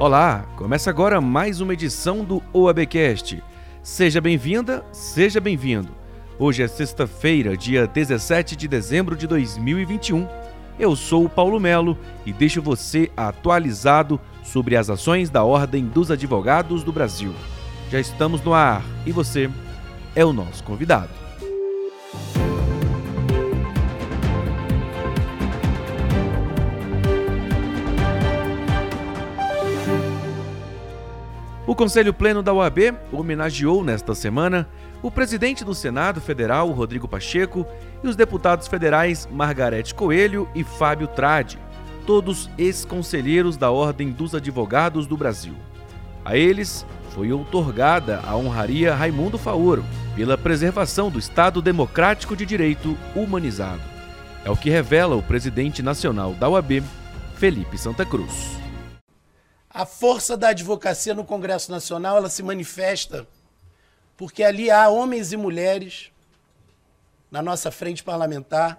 Olá, começa agora mais uma edição do OABcast. Seja bem-vinda, seja bem-vindo. Hoje é sexta-feira, dia 17 de dezembro de 2021. Eu sou o Paulo Melo e deixo você atualizado sobre as ações da Ordem dos Advogados do Brasil. Já estamos no ar e você é o nosso convidado. O Conselho Pleno da OAB homenageou nesta semana o presidente do Senado Federal, Rodrigo Pacheco, e os deputados federais Margarete Coelho e Fábio Trade, todos ex-conselheiros da Ordem dos Advogados do Brasil. A eles foi outorgada a honraria Raimundo Faoro pela preservação do Estado Democrático de Direito humanizado. É o que revela o presidente nacional da OAB, Felipe Santa Cruz. A força da advocacia no Congresso Nacional ela se manifesta porque ali há homens e mulheres na nossa frente parlamentar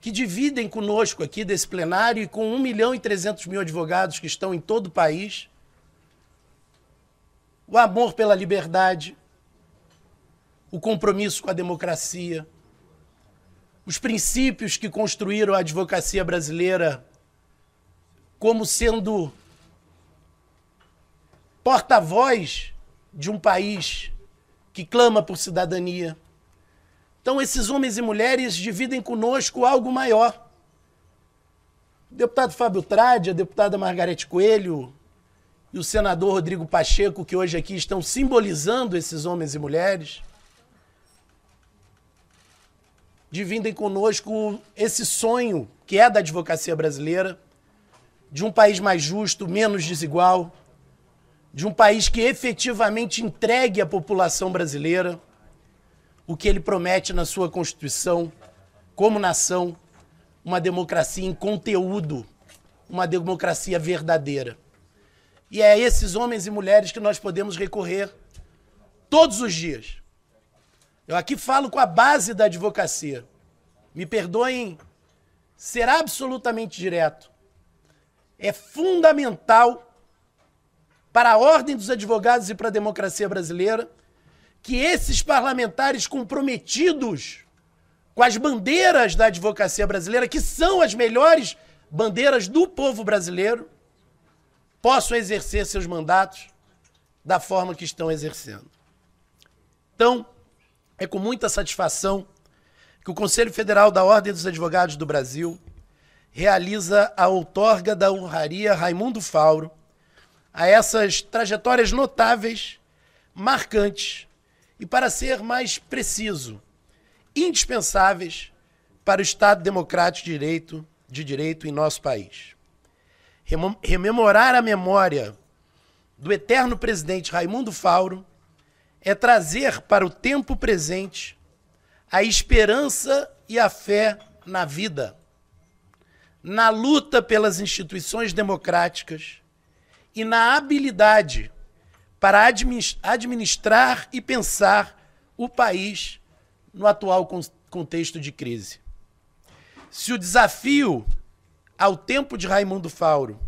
que dividem conosco aqui desse plenário e com 1 milhão e 300 mil advogados que estão em todo o país. O amor pela liberdade, o compromisso com a democracia, os princípios que construíram a advocacia brasileira como sendo porta-voz de um país que clama por cidadania. Então, esses homens e mulheres dividem conosco algo maior. O deputado Fábio Trade, a deputada Margarete Coelho e o senador Rodrigo Pacheco, que hoje aqui estão simbolizando esses homens e mulheres, dividem conosco esse sonho que é da advocacia brasileira de um país mais justo, menos desigual, de um país que efetivamente entregue à população brasileira o que ele promete na sua Constituição, como nação, uma democracia em conteúdo, uma democracia verdadeira. E é a esses homens e mulheres que nós podemos recorrer todos os dias. Eu aqui falo com a base da advocacia. Me perdoem ser absolutamente direto é fundamental para a ordem dos advogados e para a democracia brasileira que esses parlamentares comprometidos com as bandeiras da advocacia brasileira, que são as melhores bandeiras do povo brasileiro, possam exercer seus mandatos da forma que estão exercendo. Então, é com muita satisfação que o Conselho Federal da Ordem dos Advogados do Brasil realiza a outorga da honraria Raimundo Fauro a essas trajetórias notáveis, marcantes e, para ser mais preciso, indispensáveis para o Estado democrático de direito, de direito em nosso país. Rememorar a memória do eterno presidente Raimundo Fauro é trazer para o tempo presente a esperança e a fé na vida na luta pelas instituições democráticas e na habilidade para administrar e pensar o país no atual contexto de crise. Se o desafio ao tempo de Raimundo Fauro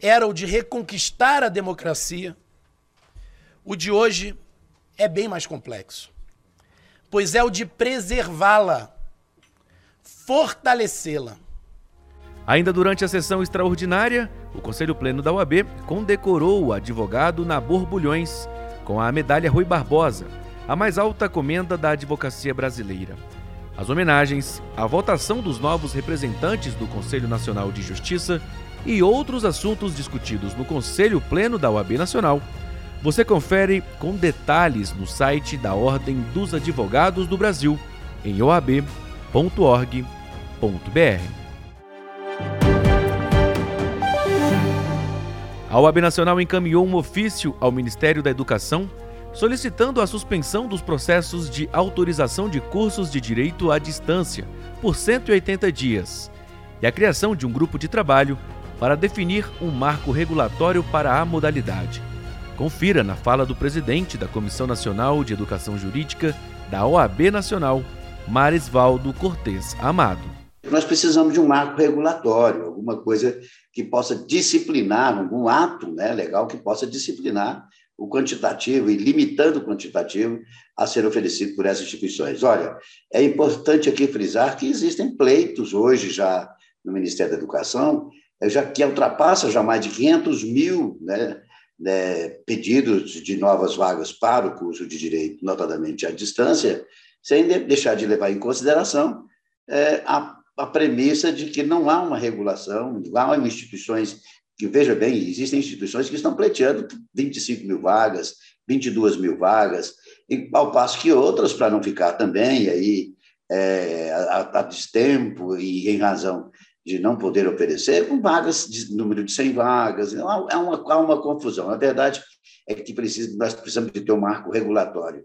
era o de reconquistar a democracia, o de hoje é bem mais complexo, pois é o de preservá-la, fortalecê-la Ainda durante a sessão extraordinária, o Conselho Pleno da UAB condecorou o advogado Nabor Bulhões com a medalha Rui Barbosa, a mais alta comenda da advocacia brasileira. As homenagens, a votação dos novos representantes do Conselho Nacional de Justiça e outros assuntos discutidos no Conselho Pleno da UAB Nacional, você confere com detalhes no site da Ordem dos Advogados do Brasil, em oab.org.br. A OAB Nacional encaminhou um ofício ao Ministério da Educação solicitando a suspensão dos processos de autorização de cursos de direito à distância por 180 dias e a criação de um grupo de trabalho para definir um marco regulatório para a modalidade. Confira na fala do presidente da Comissão Nacional de Educação Jurídica da OAB Nacional, Marisvaldo Cortes Amado. Nós precisamos de um marco regulatório, alguma coisa que possa disciplinar, algum ato né, legal que possa disciplinar o quantitativo e limitando o quantitativo a ser oferecido por essas instituições. Olha, é importante aqui frisar que existem pleitos hoje já no Ministério da Educação, já que ultrapassa já mais de 500 mil né, né, pedidos de novas vagas para o curso de Direito, notadamente à distância, sem deixar de levar em consideração é, a, a premissa de que não há uma regulação, não há instituições que, veja bem, existem instituições que estão pleiteando 25 mil vagas, 22 mil vagas, ao passo que outras, para não ficar também aí é, a, a destempo e em razão de não poder oferecer, com vagas, de número de 100 vagas, é uma, há uma confusão. A verdade é que precisa, nós precisamos de ter um marco regulatório.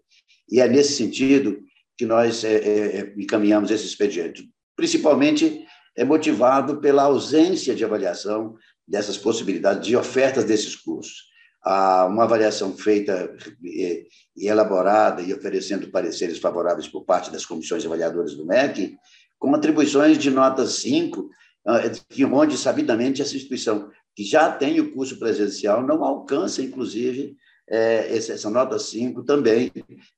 E é nesse sentido que nós é, é, encaminhamos esse expediente, principalmente é motivado pela ausência de avaliação dessas possibilidades de ofertas desses cursos. Há uma avaliação feita e, e elaborada e oferecendo pareceres favoráveis por parte das comissões avaliadoras do MEC, com atribuições de nota 5 ah, onde, sabidamente, essa instituição que já tem o curso presencial não alcança, inclusive, é, essa nota 5 também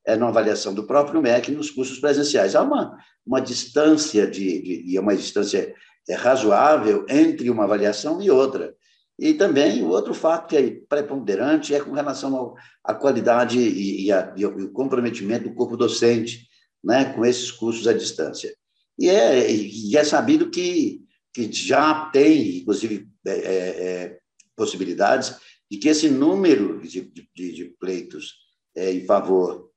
é na avaliação do próprio MEC nos cursos presenciais. Há uma, uma distância, de, de, de uma distância é, razoável entre uma avaliação e outra. E também o outro fato que é preponderante é com relação ao, à qualidade e, e, a, e, o comprometimento do corpo docente né, com esses cursos à distância. E é, e é sabido que que já tem, inclusive, é, é, é, possibilidades de que esse número de, de, de pleitos é, em favor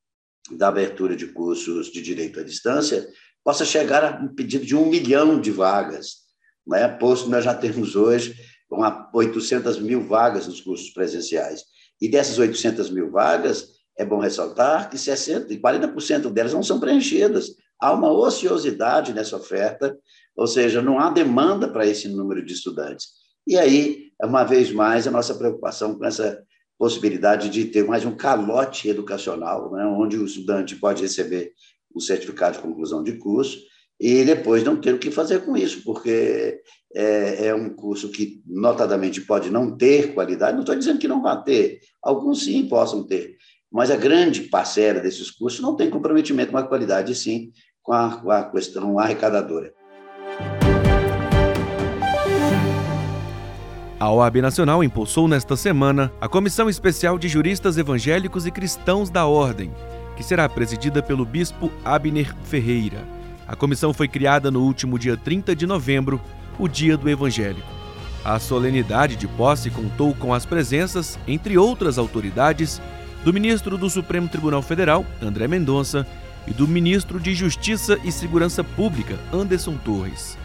da abertura de cursos de direito à distância possa chegar a um pedido de um milhão de vagas, né? posto nós já temos hoje 800 mil vagas nos cursos presenciais. E dessas 800 mil vagas, é bom ressaltar que 60% e 40% delas não são preenchidas. Há uma ociosidade nessa oferta ou seja, não há demanda para esse número de estudantes. E aí, uma vez mais, a nossa preocupação com essa possibilidade de ter mais um calote educacional, né, onde o estudante pode receber o certificado de conclusão de curso e depois não ter o que fazer com isso, porque é, é um curso que, notadamente, pode não ter qualidade. Não estou dizendo que não vai ter, alguns sim possam ter, mas a grande parcela desses cursos não tem comprometimento com a qualidade, sim com a, com a questão arrecadadora. A OAB Nacional impulsou nesta semana a Comissão Especial de Juristas Evangélicos e Cristãos da Ordem, que será presidida pelo bispo Abner Ferreira. A comissão foi criada no último dia 30 de novembro, o Dia do Evangélico. A solenidade de posse contou com as presenças, entre outras autoridades, do ministro do Supremo Tribunal Federal, André Mendonça, e do ministro de Justiça e Segurança Pública, Anderson Torres.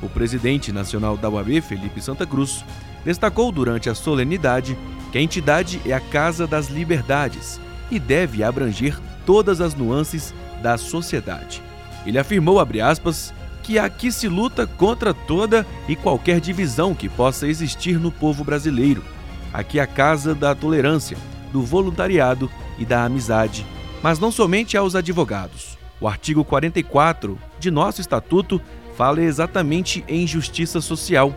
O presidente nacional da UAB, Felipe Santa Cruz, destacou durante a solenidade que a entidade é a Casa das Liberdades e deve abranger todas as nuances da sociedade. Ele afirmou, aspas, que aqui se luta contra toda e qualquer divisão que possa existir no povo brasileiro. Aqui é a casa da tolerância, do voluntariado e da amizade mas não somente aos advogados. O artigo 44 de nosso estatuto fala exatamente em justiça social.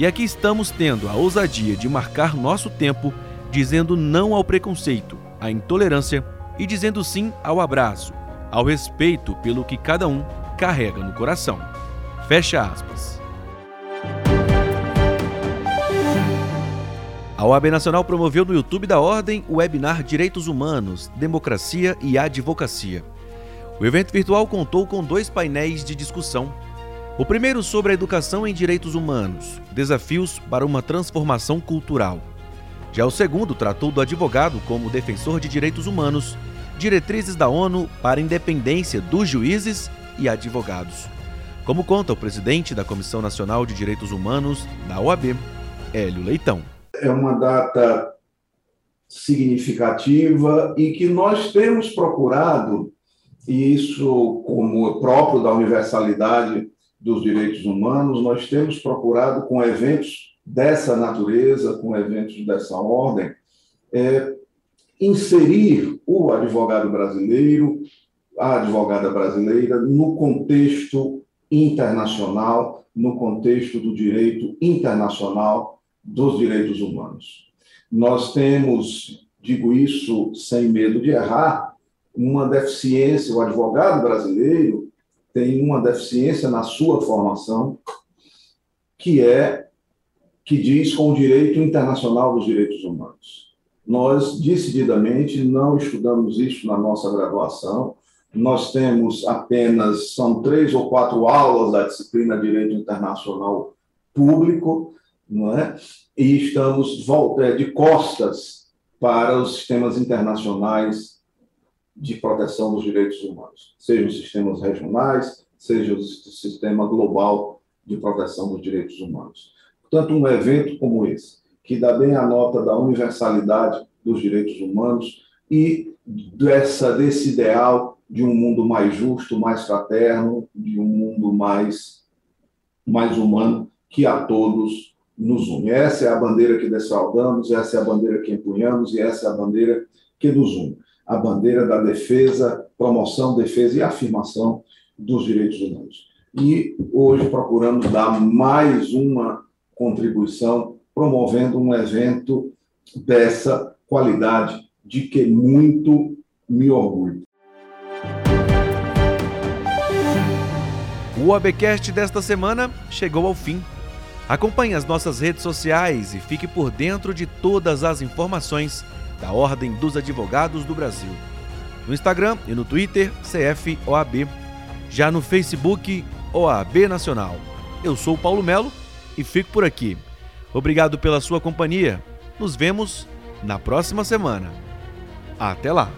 E aqui estamos tendo a ousadia de marcar nosso tempo dizendo não ao preconceito, à intolerância e dizendo sim ao abraço, ao respeito pelo que cada um carrega no coração. Fecha aspas. A OAB Nacional promoveu no YouTube da Ordem o webinar Direitos Humanos, Democracia e Advocacia. O evento virtual contou com dois painéis de discussão. O primeiro sobre a educação em direitos humanos, desafios para uma transformação cultural. Já o segundo tratou do advogado como defensor de direitos humanos, diretrizes da ONU para a independência dos juízes e advogados. Como conta o presidente da Comissão Nacional de Direitos Humanos da OAB, Hélio Leitão é uma data significativa e que nós temos procurado, e isso como próprio da universalidade dos direitos humanos, nós temos procurado com eventos dessa natureza, com eventos dessa ordem, é, inserir o advogado brasileiro, a advogada brasileira, no contexto internacional no contexto do direito internacional dos direitos humanos. Nós temos, digo isso sem medo de errar, uma deficiência, o advogado brasileiro tem uma deficiência na sua formação, que é que diz com o direito internacional dos direitos humanos. Nós, decididamente, não estudamos isso na nossa graduação, nós temos apenas, são três ou quatro aulas da disciplina Direito Internacional Público, não é? e estamos é, de costas para os sistemas internacionais de proteção dos direitos humanos, sejam os sistemas regionais, seja o sistema global de proteção dos direitos humanos. Portanto, um evento como esse, que dá bem a nota da universalidade dos direitos humanos e dessa, desse ideal de um mundo mais justo, mais fraterno, de um mundo mais, mais humano, que a todos nos une. Essa é a bandeira que desfaldamos, essa é a bandeira que empunhamos e essa é a bandeira que nos une. A bandeira da defesa, promoção, defesa e afirmação dos direitos humanos. E hoje procurando dar mais uma contribuição, promovendo um evento dessa qualidade, de que muito me orgulho. O ABcast desta semana chegou ao fim. Acompanhe as nossas redes sociais e fique por dentro de todas as informações da Ordem dos Advogados do Brasil. No Instagram e no Twitter, CFOAB. Já no Facebook, OAB Nacional. Eu sou Paulo Melo e fico por aqui. Obrigado pela sua companhia. Nos vemos na próxima semana. Até lá!